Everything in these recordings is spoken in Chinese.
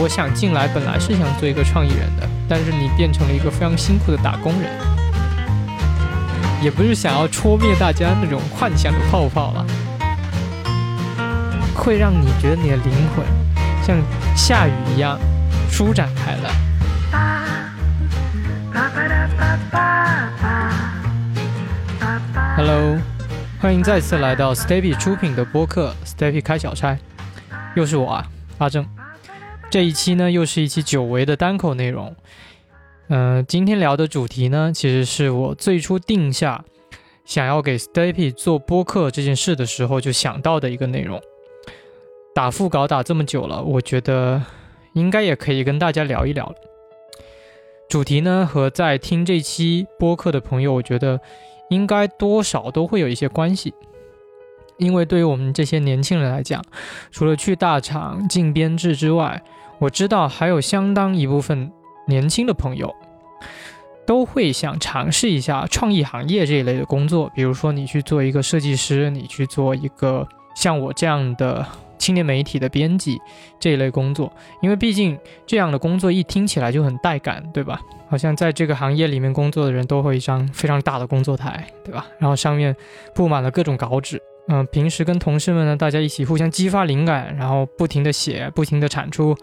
我想进来本来是想做一个创意人的，但是你变成了一个非常辛苦的打工人，也不是想要戳灭大家那种幻想的泡泡了，会让你觉得你的灵魂像下雨一样舒展开了。Hello，欢迎再次来到 Stepy 出品的播客 Stepy 开小差，又是我啊，阿正。这一期呢，又是一期久违的单口内容。嗯，今天聊的主题呢，其实是我最初定下想要给 Stepy 做播客这件事的时候就想到的一个内容。打副稿打这么久了，我觉得应该也可以跟大家聊一聊了。主题呢，和在听这期播客的朋友，我觉得应该多少都会有一些关系。因为对于我们这些年轻人来讲，除了去大厂进编制之外，我知道还有相当一部分年轻的朋友都会想尝试一下创意行业这一类的工作，比如说你去做一个设计师，你去做一个像我这样的。青年媒体的编辑这一类工作，因为毕竟这样的工作一听起来就很带感，对吧？好像在这个行业里面工作的人都会一张非常大的工作台，对吧？然后上面布满了各种稿纸，嗯，平时跟同事们呢，大家一起互相激发灵感，然后不停的写，不停的产出，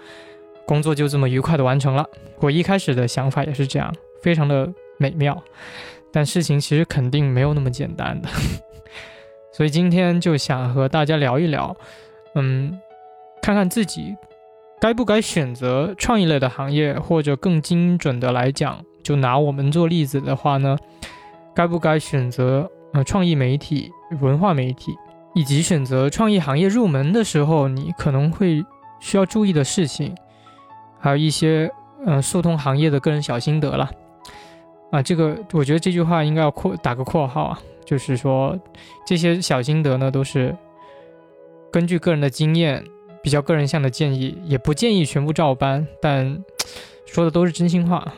工作就这么愉快的完成了。我一开始的想法也是这样，非常的美妙，但事情其实肯定没有那么简单的，所以今天就想和大家聊一聊。嗯，看看自己该不该选择创意类的行业，或者更精准的来讲，就拿我们做例子的话呢，该不该选择呃创意媒体、文化媒体，以及选择创意行业入门的时候，你可能会需要注意的事情，还有一些嗯速通行业的个人小心得了。啊，这个我觉得这句话应该要括打个括号啊，就是说这些小心得呢都是。根据个人的经验，比较个人向的建议，也不建议全部照搬，但说的都是真心话。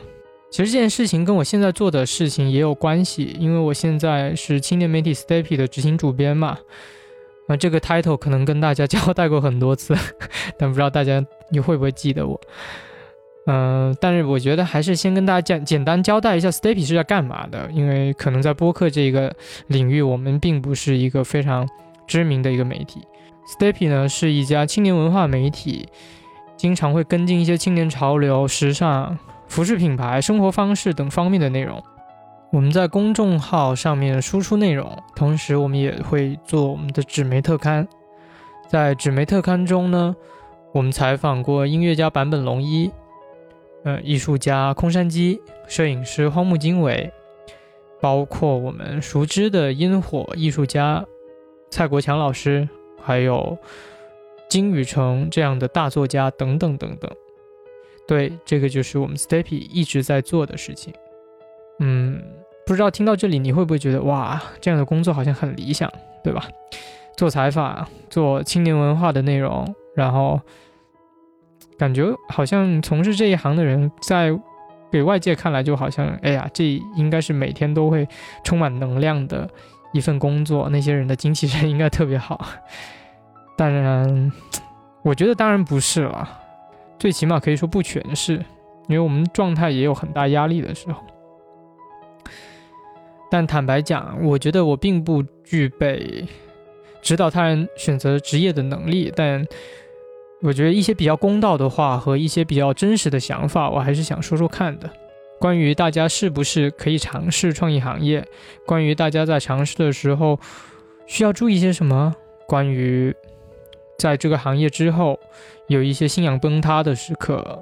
其实这件事情跟我现在做的事情也有关系，因为我现在是青年媒体 Stepy 的执行主编嘛。啊，这个 title 可能跟大家 交代过很多次，但不知道大家你会不会记得我。嗯，但是我觉得还是先跟大家简简单交代一下 Stepy 是在干嘛的，因为可能在播客这个领域，我们并不是一个非常知名的一个媒体。Stepy 呢是一家青年文化媒体，经常会跟进一些青年潮流、时尚、服饰品牌、生活方式等方面的内容。我们在公众号上面输出内容，同时我们也会做我们的纸媒特刊。在纸媒特刊中呢，我们采访过音乐家坂本龙一，呃，艺术家空山鸡，摄影师荒木经纬，包括我们熟知的烟火艺术家蔡国强老师。还有金宇澄这样的大作家等等等等，对，这个就是我们 Stepy 一直在做的事情。嗯，不知道听到这里你会不会觉得哇，这样的工作好像很理想，对吧？做采访，做青年文化的内容，然后感觉好像从事这一行的人，在给外界看来就好像，哎呀，这应该是每天都会充满能量的。一份工作，那些人的精气神应该特别好。当然，我觉得当然不是了，最起码可以说不全是，因为我们状态也有很大压力的时候。但坦白讲，我觉得我并不具备指导他人选择职业的能力。但我觉得一些比较公道的话和一些比较真实的想法，我还是想说说看的。关于大家是不是可以尝试创意行业？关于大家在尝试的时候需要注意些什么？关于在这个行业之后有一些信仰崩塌的时刻，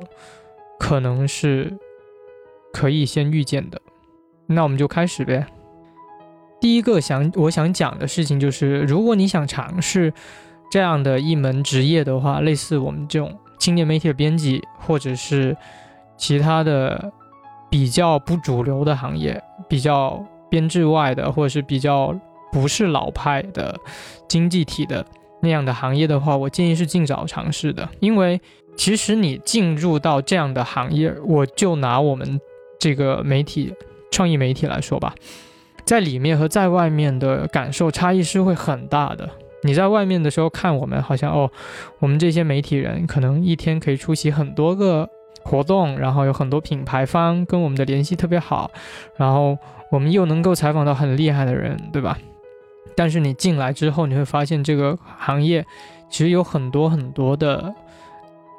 可能是可以先预见的。那我们就开始呗。第一个想我想讲的事情就是，如果你想尝试这样的一门职业的话，类似我们这种青年媒体的编辑，或者是其他的。比较不主流的行业，比较编制外的，或者是比较不是老派的经济体的那样的行业的话，我建议是尽早尝试的。因为其实你进入到这样的行业，我就拿我们这个媒体创意媒体来说吧，在里面和在外面的感受差异是会很大的。你在外面的时候看我们，好像哦，我们这些媒体人可能一天可以出席很多个活动，然后有很多品牌方跟我们的联系特别好，然后我们又能够采访到很厉害的人，对吧？但是你进来之后，你会发现这个行业其实有很多很多的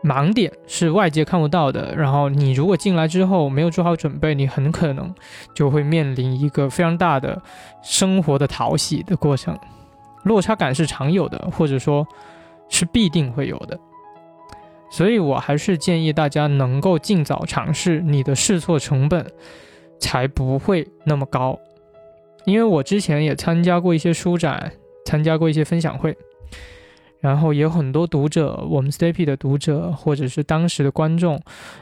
盲点是外界看不到的。然后你如果进来之后没有做好准备，你很可能就会面临一个非常大的生活的淘洗的过程。落差感是常有的，或者说，是必定会有的，所以我还是建议大家能够尽早尝试，你的试错成本才不会那么高。因为我之前也参加过一些书展，参加过一些分享会，然后也有很多读者，我们 Stepy 的读者或者是当时的观众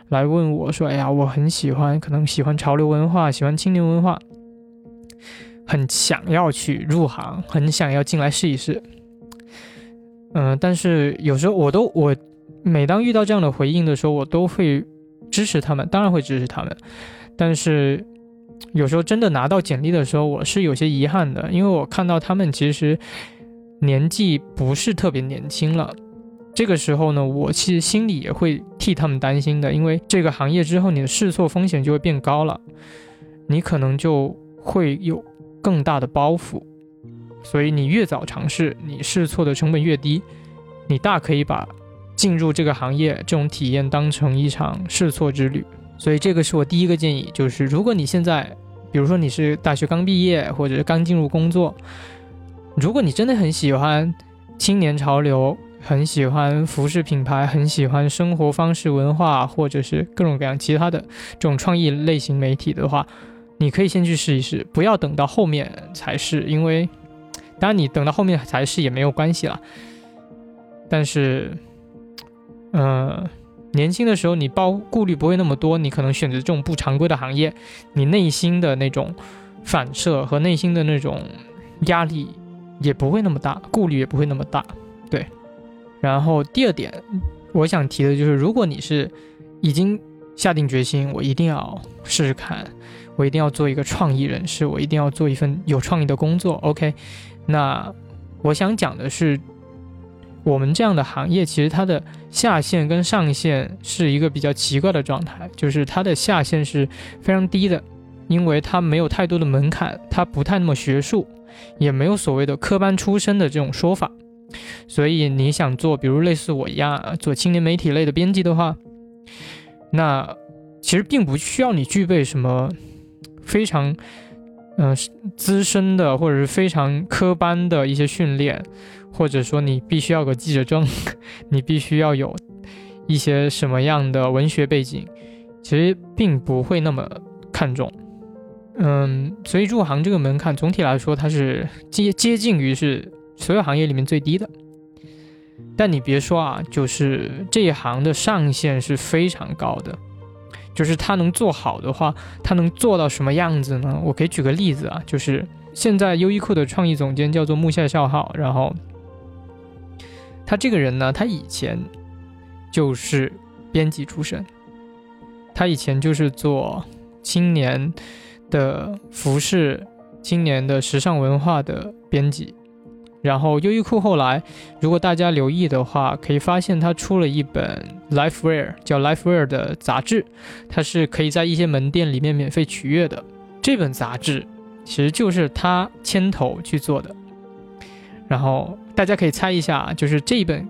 来问我说：“哎呀，我很喜欢，可能喜欢潮流文化，喜欢青年文化。”很想要去入行，很想要进来试一试，嗯，但是有时候我都我每当遇到这样的回应的时候，我都会支持他们，当然会支持他们，但是有时候真的拿到简历的时候，我是有些遗憾的，因为我看到他们其实年纪不是特别年轻了，这个时候呢，我其实心里也会替他们担心的，因为这个行业之后你的试错风险就会变高了，你可能就会有。更大的包袱，所以你越早尝试，你试错的成本越低，你大可以把进入这个行业这种体验当成一场试错之旅。所以这个是我第一个建议，就是如果你现在，比如说你是大学刚毕业，或者是刚进入工作，如果你真的很喜欢青年潮流，很喜欢服饰品牌，很喜欢生活方式文化，或者是各种各样其他的这种创意类型媒体的话。你可以先去试一试，不要等到后面才试，因为当然你等到后面才试也没有关系了。但是，嗯，年轻的时候你包顾虑不会那么多，你可能选择这种不常规的行业，你内心的那种反射和内心的那种压力也不会那么大，顾虑也不会那么大。对。然后第二点，我想提的就是，如果你是已经下定决心，我一定要试试看。我一定要做一个创意人士，我一定要做一份有创意的工作。OK，那我想讲的是，我们这样的行业其实它的下限跟上限是一个比较奇怪的状态，就是它的下限是非常低的，因为它没有太多的门槛，它不太那么学术，也没有所谓的科班出身的这种说法。所以你想做，比如类似我一样做青年媒体类的编辑的话，那其实并不需要你具备什么。非常，嗯，资深的或者是非常科班的一些训练，或者说你必须要个记者证，你必须要有一些什么样的文学背景，其实并不会那么看重。嗯，所以入行这个门槛总体来说它是接接近于是所有行业里面最低的。但你别说啊，就是这一行的上限是非常高的。就是他能做好的话，他能做到什么样子呢？我可以举个例子啊，就是现在优衣库的创意总监叫做木下孝浩，然后他这个人呢，他以前就是编辑出身，他以前就是做青年的服饰、青年的时尚文化的编辑。然后优衣库后来，如果大家留意的话，可以发现他出了一本 LifeWear，叫 LifeWear 的杂志，它是可以在一些门店里面免费取阅的。这本杂志其实就是他牵头去做的。然后大家可以猜一下，就是这本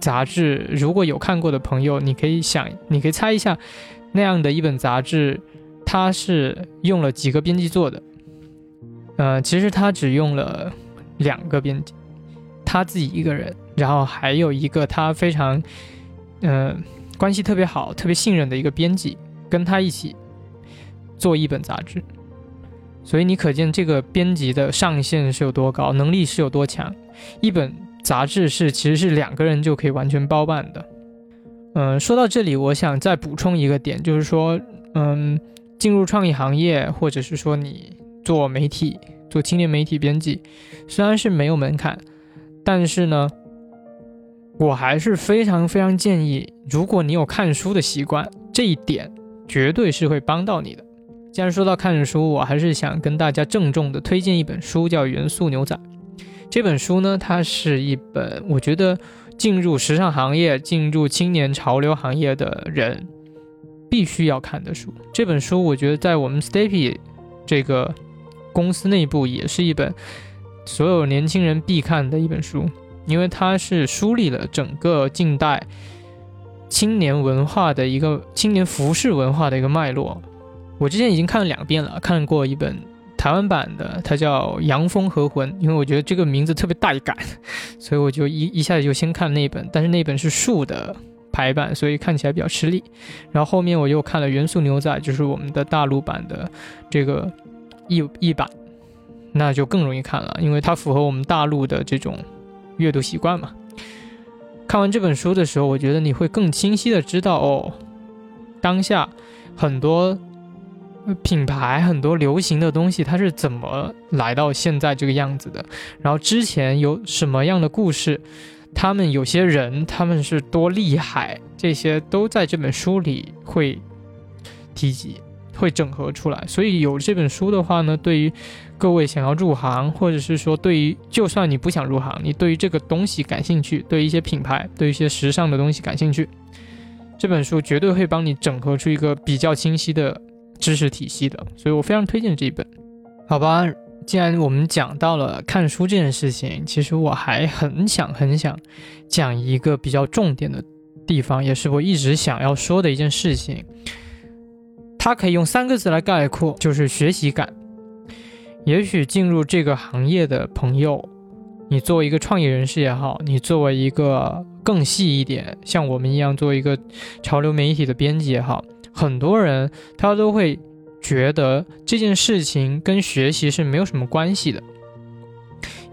杂志，如果有看过的朋友，你可以想，你可以猜一下，那样的一本杂志，它是用了几个编辑做的？呃，其实他只用了。两个编辑，他自己一个人，然后还有一个他非常，呃，关系特别好、特别信任的一个编辑，跟他一起做一本杂志。所以你可见这个编辑的上限是有多高，能力是有多强。一本杂志是其实是两个人就可以完全包办的。嗯，说到这里，我想再补充一个点，就是说，嗯，进入创意行业，或者是说你做媒体。做青年媒体编辑，虽然是没有门槛，但是呢，我还是非常非常建议，如果你有看书的习惯，这一点绝对是会帮到你的。既然说到看书，我还是想跟大家郑重的推荐一本书，叫《元素牛仔》。这本书呢，它是一本我觉得进入时尚行业、进入青年潮流行业的人必须要看的书。这本书我觉得在我们 Stapy 这个公司内部也是一本所有年轻人必看的一本书，因为它是梳理了整个近代青年文化的一个青年服饰文化的一个脉络。我之前已经看了两遍了，看过一本。台湾版的，它叫《阳风和魂》，因为我觉得这个名字特别带感，所以我就一一下子就先看那本，但是那本是竖的排版，所以看起来比较吃力。然后后面我又看了《元素牛仔》，就是我们的大陆版的这个译译版，那就更容易看了，因为它符合我们大陆的这种阅读习惯嘛。看完这本书的时候，我觉得你会更清晰的知道哦，当下很多。品牌很多流行的东西，它是怎么来到现在这个样子的？然后之前有什么样的故事？他们有些人他们是多厉害？这些都在这本书里会提及，会整合出来。所以有这本书的话呢，对于各位想要入行，或者是说对于就算你不想入行，你对于这个东西感兴趣，对一些品牌，对一些时尚的东西感兴趣，这本书绝对会帮你整合出一个比较清晰的。知识体系的，所以我非常推荐这一本。好吧，既然我们讲到了看书这件事情，其实我还很想很想讲一个比较重点的地方，也是我一直想要说的一件事情。它可以用三个字来概括，就是学习感。也许进入这个行业的朋友，你作为一个创业人士也好，你作为一个更细一点，像我们一样做一个潮流媒体的编辑也好。很多人他都会觉得这件事情跟学习是没有什么关系的，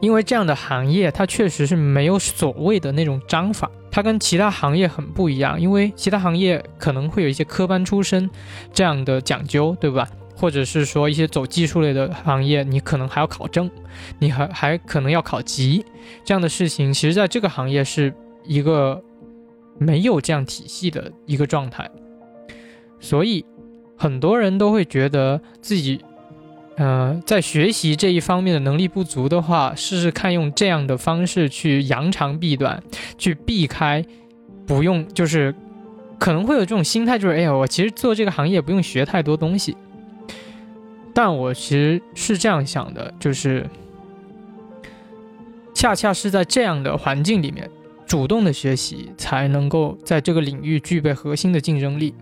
因为这样的行业它确实是没有所谓的那种章法，它跟其他行业很不一样。因为其他行业可能会有一些科班出身这样的讲究，对吧？或者是说一些走技术类的行业，你可能还要考证，你还还可能要考级这样的事情。其实，在这个行业是一个没有这样体系的一个状态。所以，很多人都会觉得自己，呃，在学习这一方面的能力不足的话，试试看用这样的方式去扬长避短，去避开，不用就是可能会有这种心态，就是哎呀，我其实做这个行业不用学太多东西。但我其实是这样想的，就是恰恰是在这样的环境里面，主动的学习才能够在这个领域具备核心的竞争力。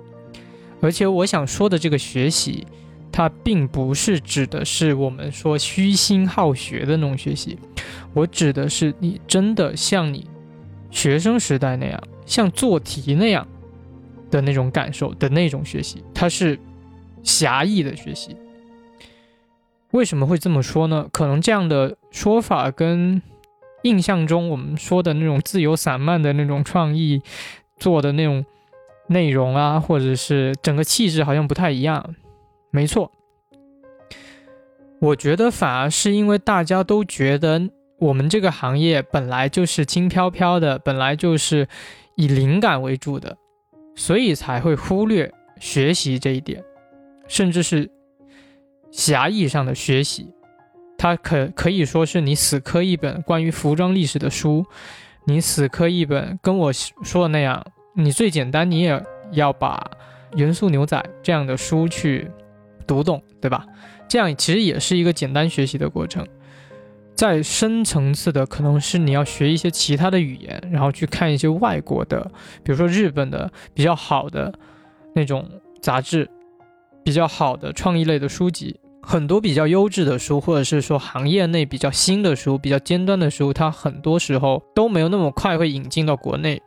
而且我想说的这个学习，它并不是指的是我们说虚心好学的那种学习，我指的是你真的像你学生时代那样，像做题那样的那种感受的那种学习，它是狭义的学习。为什么会这么说呢？可能这样的说法跟印象中我们说的那种自由散漫的那种创意做的那种。内容啊，或者是整个气质好像不太一样。没错，我觉得反而是因为大家都觉得我们这个行业本来就是轻飘飘的，本来就是以灵感为主的，所以才会忽略学习这一点，甚至是狭义上的学习。它可可以说是你死磕一本关于服装历史的书，你死磕一本跟我说的那样。你最简单，你也要把《元素牛仔》这样的书去读懂，对吧？这样其实也是一个简单学习的过程。再深层次的，可能是你要学一些其他的语言，然后去看一些外国的，比如说日本的比较好的那种杂志，比较好的创意类的书籍，很多比较优质的书，或者是说行业内比较新的书、比较尖端的书，它很多时候都没有那么快会引进到国内。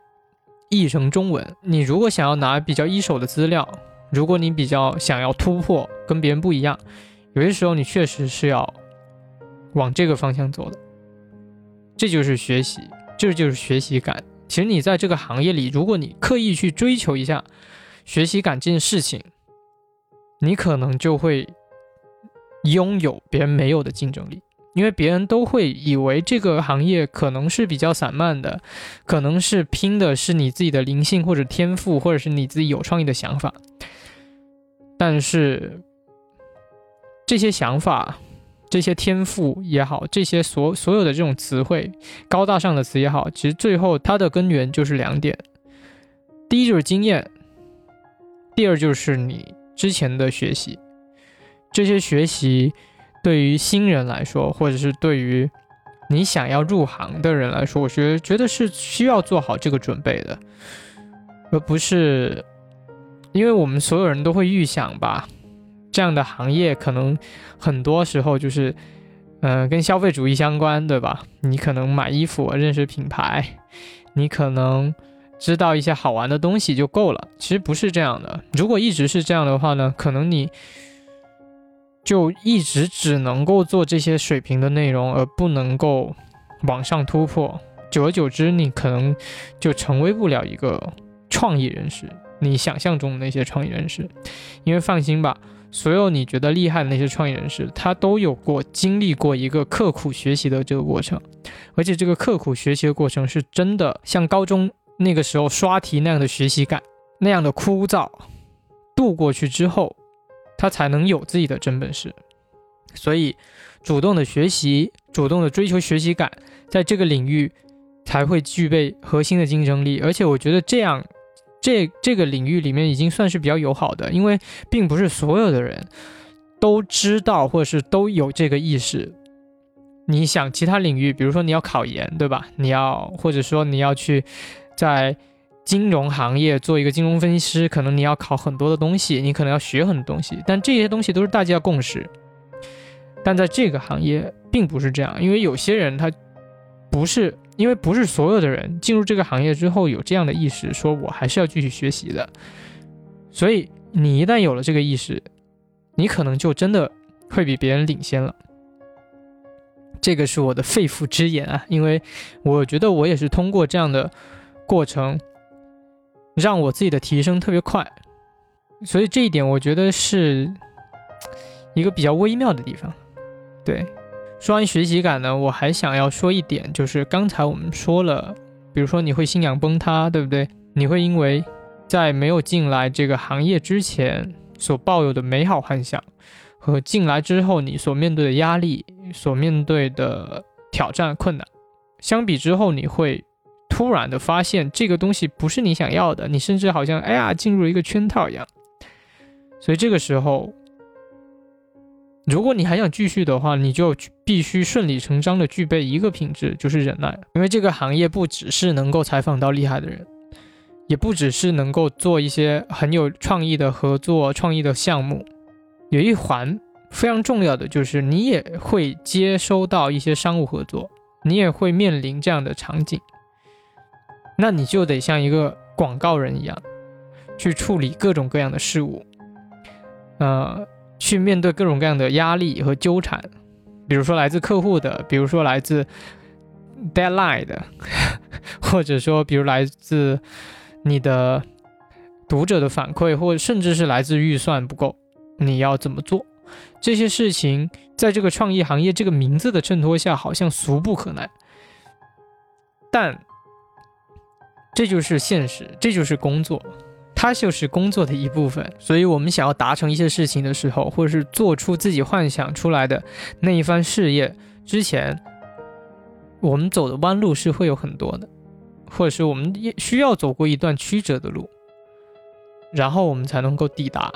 译成中文，你如果想要拿比较一手的资料，如果你比较想要突破，跟别人不一样，有些时候你确实是要往这个方向走的。这就是学习，这就是学习感。其实你在这个行业里，如果你刻意去追求一下学习感这件事情，你可能就会拥有别人没有的竞争力。因为别人都会以为这个行业可能是比较散漫的，可能是拼的是你自己的灵性或者天赋，或者是你自己有创意的想法。但是这些想法这些天赋也好，这些所所有的这种词汇，高大上的词也好，其实最后它的根源就是两点：第一就是经验，第二就是你之前的学习。这些学习对于新人来说，或者是对于你想要入行的人来说，我觉得觉得是需要做好这个准备的，而不是因为我们所有人都会预想吧。这样的行业可能很多时候就是，嗯，跟消费主义相关，对吧？你可能买衣服认识品牌，你可能知道一些好玩的东西就够了。其实不是这样的。如果一直是这样的话呢，可能你就一直只能够做这些水平的内容，而不能够往上突破。久而久之，你可能就成为不了一个创意人士，你想象中的那些创意人士。因为放心吧。所有你觉得厉害的那些创业人士，他都有过经历过一个刻苦学习的这个过程，而且这个刻苦学习的过程是真的像高中那个时候刷题那样的学习感，那样的枯燥，度过去之后，他才能有自己的真本事。所以，主动的学习，主动的追求学习感，在这个领域才会具备核心的竞争力。而且，我觉得这样。这这个领域里面已经算是比较友好的，因为并不是所有的人都知道或者是都有这个意识。你想其他领域，比如说你要考研，对吧？你要或者说你要去在金融行业做一个金融分析师，可能你要考很多的东西，你可能要学很多东西，但这些东西都是大家共识。但在这个行业并不是这样，因为有些人他不是。因为不是所有的人进入这个行业之后有这样的意识，说我还是要继续学习的。所以你一旦有了这个意识，你可能就真的会比别人领先了。这个是我的肺腑之言啊，因为我觉得我也是通过这样的过程，让我自己的提升特别快。所以这一点我觉得是一个比较微妙的地方，对。说完学习感呢，我还想要说一点，就是刚才我们说了，比如说你会信仰崩塌，对不对？你会因为在没有进来这个行业之前所抱有的美好幻想，和进来之后你所面对的压力、所面对的挑战、困难，相比之后，你会突然的发现这个东西不是你想要的，你甚至好像哎呀进入了一个圈套一样，所以这个时候。如果你还想继续的话，你就必须顺理成章的具备一个品质，就是忍耐。因为这个行业不只是能够采访到厉害的人，也不只是能够做一些很有创意的合作、创意的项目。有一环非常重要的就是，你也会接收到一些商务合作，你也会面临这样的场景。那你就得像一个广告人一样，去处理各种各样的事物。呃。去面对各种各样的压力和纠缠，比如说来自客户的，比如说来自 deadline 的，或者说比如来自你的读者的反馈，或者甚至是来自预算不够，你要怎么做？这些事情在这个创意行业这个名字的衬托下，好像俗不可耐，但这就是现实，这就是工作。它就是工作的一部分，所以我们想要达成一些事情的时候，或者是做出自己幻想出来的那一番事业之前，我们走的弯路是会有很多的，或者是我们也需要走过一段曲折的路，然后我们才能够抵达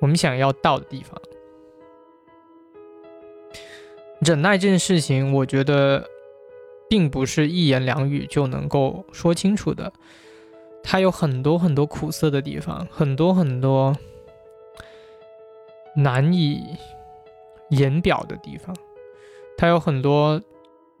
我们想要到的地方。忍耐这件事情，我觉得并不是一言两语就能够说清楚的。它有很多很多苦涩的地方，很多很多难以言表的地方。它有很多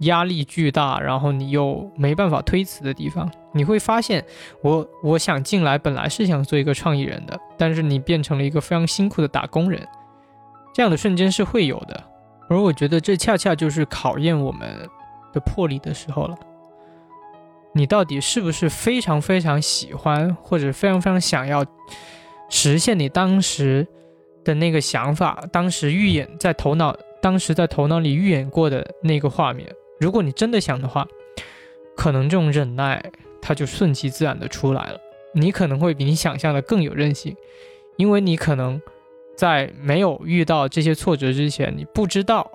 压力巨大，然后你又没办法推辞的地方。你会发现，我我想进来本来是想做一个创意人的，但是你变成了一个非常辛苦的打工人，这样的瞬间是会有的。而我觉得这恰恰就是考验我们的魄力的时候了。你到底是不是非常非常喜欢，或者非常非常想要实现你当时的那个想法？当时预演在头脑，当时在头脑里预演过的那个画面。如果你真的想的话，可能这种忍耐它就顺其自然的出来了。你可能会比你想象的更有韧性，因为你可能在没有遇到这些挫折之前，你不知道，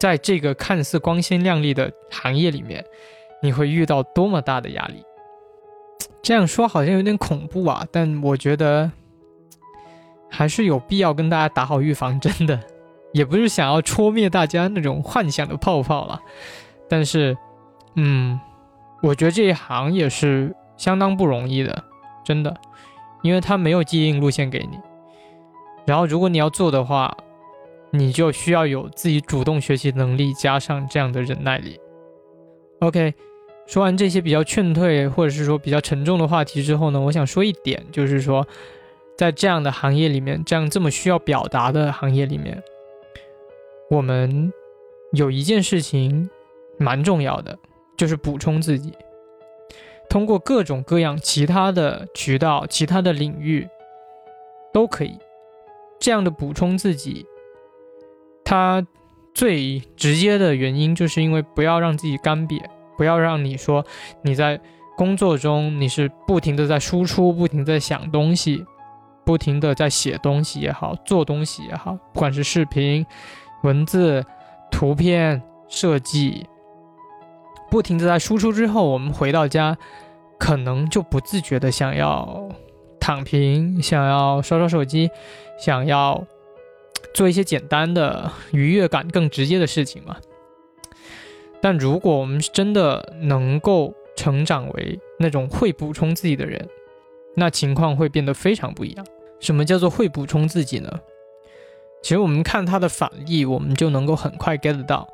在这个看似光鲜亮丽的行业里面，你会遇到多么大的压力。这样说好像有点恐怖啊，但我觉得还是有必要跟大家打好预防针的，也不是想要戳灭大家那种幻想的泡泡了。但是，嗯，我觉得这一行也是相当不容易的，真的。因为他没有既定路线给你，然后如果你要做的话，你就需要有自己主动学习能力，加上这样的忍耐力。OK，说完这些比较劝退或者是说比较沉重的话题之后呢，我想说一点，就是说，在这样的行业里面，这样这么需要表达的行业里面，我们有一件事情蛮重要的，就是补充自己。通过各种各样其他的渠道、其他的领域，都可以这样的补充自己。它最直接的原因，就是因为不要让自己干瘪，不要让你说你在工作中你是不停的在输出、不停在想东西、不停的在写东西也好、做东西也好，不管是视频、文字、图片、设计。不停的在输出之后，我们回到家，可能就不自觉的想要躺平，想要刷刷手机，想要做一些简单的愉悦感更直接的事情嘛。但如果我们真的能够成长为那种会补充自己的人，那情况会变得非常不一样。什么叫做会补充自己呢？其实我们看它的反例，我们就能够很快 get 到。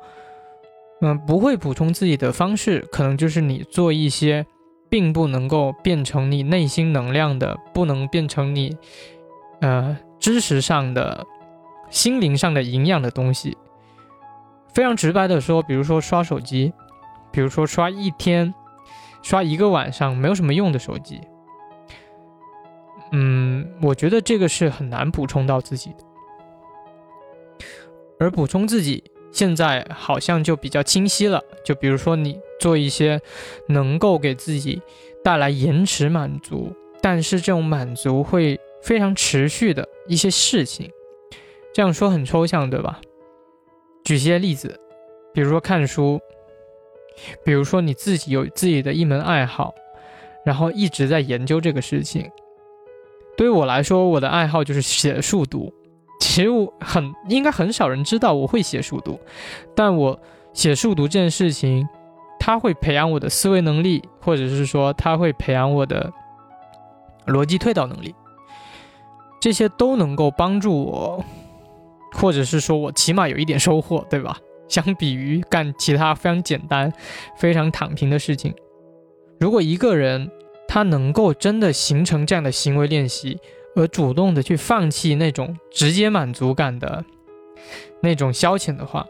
嗯，不会补充自己的方式，可能就是你做一些，并不能够变成你内心能量的，不能变成你，呃，知识上的、心灵上的营养的东西。非常直白的说，比如说刷手机，比如说刷一天、刷一个晚上没有什么用的手机。嗯，我觉得这个是很难补充到自己的，而补充自己。现在好像就比较清晰了，就比如说你做一些能够给自己带来延迟满足，但是这种满足会非常持续的一些事情。这样说很抽象，对吧？举些例子，比如说看书，比如说你自己有自己的一门爱好，然后一直在研究这个事情。对于我来说，我的爱好就是写数读。其实我很应该很少人知道我会写数读，但我写数读这件事情，它会培养我的思维能力，或者是说它会培养我的逻辑推导能力，这些都能够帮助我，或者是说我起码有一点收获，对吧？相比于干其他非常简单、非常躺平的事情，如果一个人他能够真的形成这样的行为练习。而主动的去放弃那种直接满足感的那种消遣的话，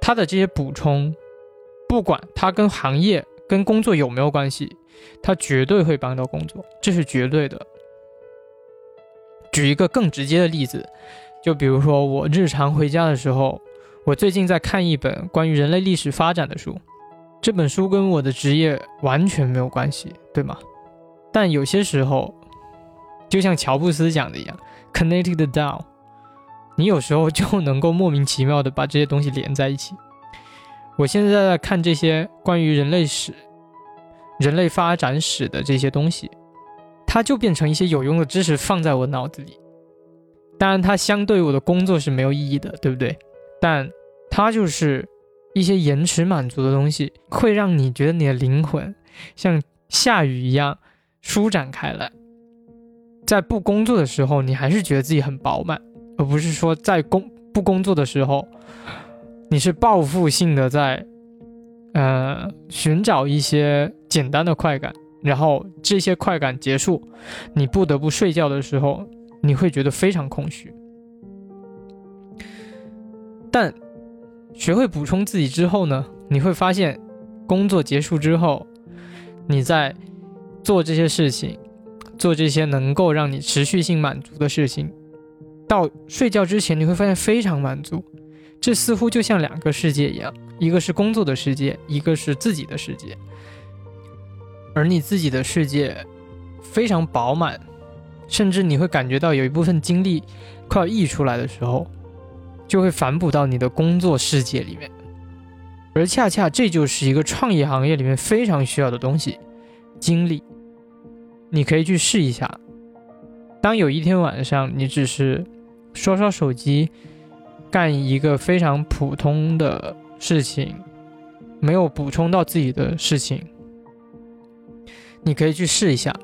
他的这些补充，不管他跟行业、跟工作有没有关系，他绝对会帮到工作，这是绝对的。举一个更直接的例子，就比如说我日常回家的时候，我最近在看一本关于人类历史发展的书，这本书跟我的职业完全没有关系，对吗？但有些时候。就像乔布斯讲的一样，connected down，你有时候就能够莫名其妙的把这些东西连在一起。我现在在看这些关于人类史、人类发展史的这些东西，它就变成一些有用的知识放在我脑子里。当然，它相对于我的工作是没有意义的，对不对？但它就是一些延迟满足的东西，会让你觉得你的灵魂像下雨一样舒展开来。在不工作的时候，你还是觉得自己很饱满，而不是说在工不工作的时候，你是报复性的在，呃，寻找一些简单的快感，然后这些快感结束，你不得不睡觉的时候，你会觉得非常空虚。但学会补充自己之后呢，你会发现，工作结束之后，你在做这些事情。做这些能够让你持续性满足的事情，到睡觉之前你会发现非常满足。这似乎就像两个世界一样，一个是工作的世界，一个是自己的世界。而你自己的世界非常饱满，甚至你会感觉到有一部分精力快要溢出来的时候，就会反哺到你的工作世界里面。而恰恰这就是一个创业行业里面非常需要的东西——精力。你可以去试一下。当有一天晚上你只是刷刷手机，干一个非常普通的事情，没有补充到自己的事情，你可以去试一下。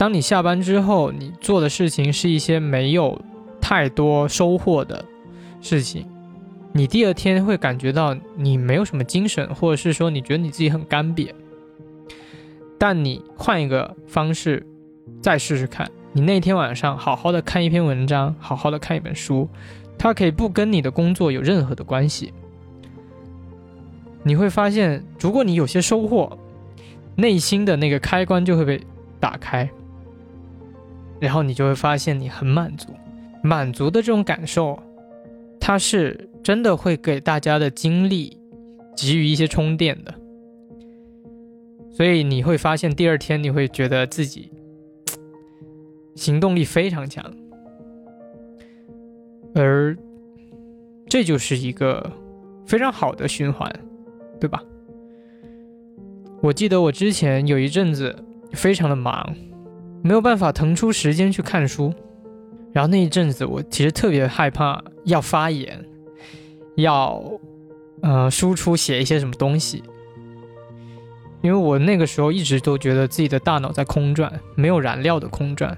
当你下班之后，你做的事情是一些没有太多收获的事情。你第二天会感觉到你没有什么精神，或者是说你觉得你自己很干瘪。但你换一个方式再试试看，你那天晚上好好的看一篇文章，好好的看一本书，它可以不跟你的工作有任何的关系。你会发现，如果你有些收获，内心的那个开关就会被打开，然后你就会发现你很满足，满足的这种感受，它是。真的会给大家的精力给予一些充电的，所以你会发现第二天你会觉得自己行动力非常强，而这就是一个非常好的循环，对吧？我记得我之前有一阵子非常的忙，没有办法腾出时间去看书，然后那一阵子我其实特别害怕要发言。要，呃，输出写一些什么东西？因为我那个时候一直都觉得自己的大脑在空转，没有燃料的空转，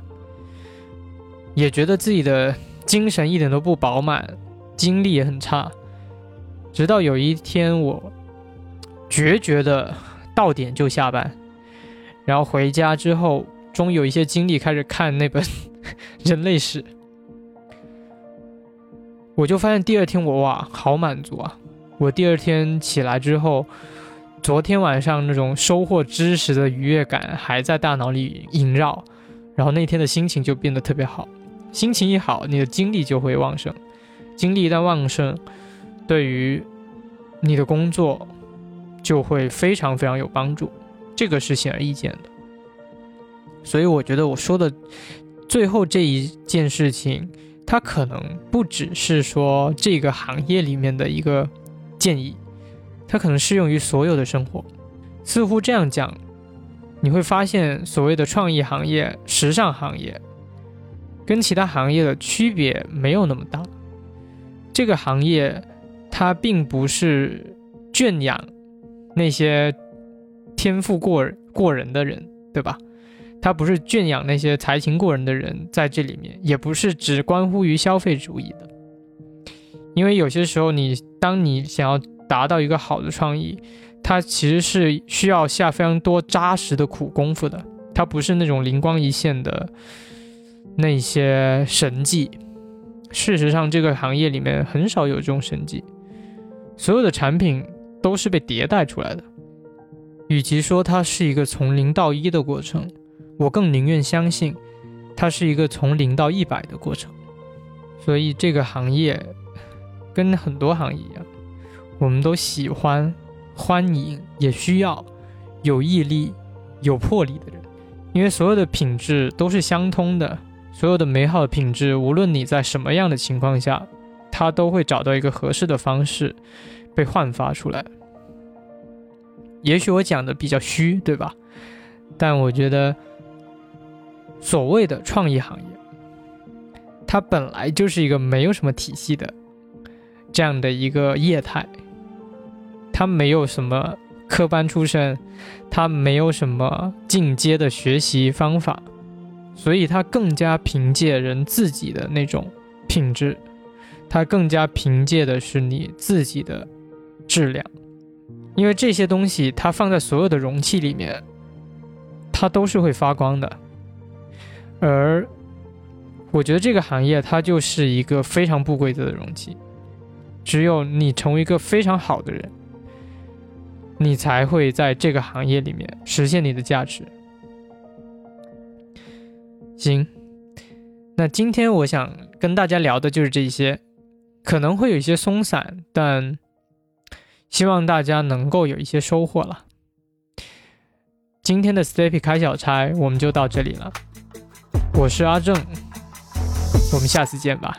也觉得自己的精神一点都不饱满，精力也很差。直到有一天，我决绝的到点就下班，然后回家之后，终于有一些精力开始看那本 《人类史》。我就发现第二天我哇，好满足啊！我第二天起来之后，昨天晚上那种收获知识的愉悦感还在大脑里萦绕，然后那天的心情就变得特别好。心情一好，你的精力就会旺盛，精力一旦旺盛，对于你的工作就会非常非常有帮助，这个是显而易见的。所以我觉得我说的最后这一件事情。它可能不只是说这个行业里面的一个建议，它可能适用于所有的生活。似乎这样讲，你会发现所谓的创意行业、时尚行业，跟其他行业的区别没有那么大。这个行业它并不是圈养那些天赋过过人的人，对吧？它不是圈养那些才情过人的人在这里面，也不是只关乎于消费主义的。因为有些时候，你当你想要达到一个好的创意，它其实是需要下非常多扎实的苦功夫的。它不是那种灵光一现的那些神迹。事实上，这个行业里面很少有这种神迹，所有的产品都是被迭代出来的。与其说它是一个从零到一的过程。我更宁愿相信，它是一个从零到一百的过程。所以这个行业跟很多行业一样，我们都喜欢、欢迎，也需要有毅力、有魄力的人。因为所有的品质都是相通的，所有的美好的品质，无论你在什么样的情况下，它都会找到一个合适的方式被焕发出来。也许我讲的比较虚，对吧？但我觉得。所谓的创意行业，它本来就是一个没有什么体系的这样的一个业态，它没有什么科班出身，它没有什么进阶的学习方法，所以它更加凭借人自己的那种品质，它更加凭借的是你自己的质量，因为这些东西它放在所有的容器里面，它都是会发光的。而我觉得这个行业它就是一个非常不规则的容器，只有你成为一个非常好的人，你才会在这个行业里面实现你的价值。行，那今天我想跟大家聊的就是这些，可能会有一些松散，但希望大家能够有一些收获了。今天的 Stepy 开小差我们就到这里了。我是阿正，我们下次见吧。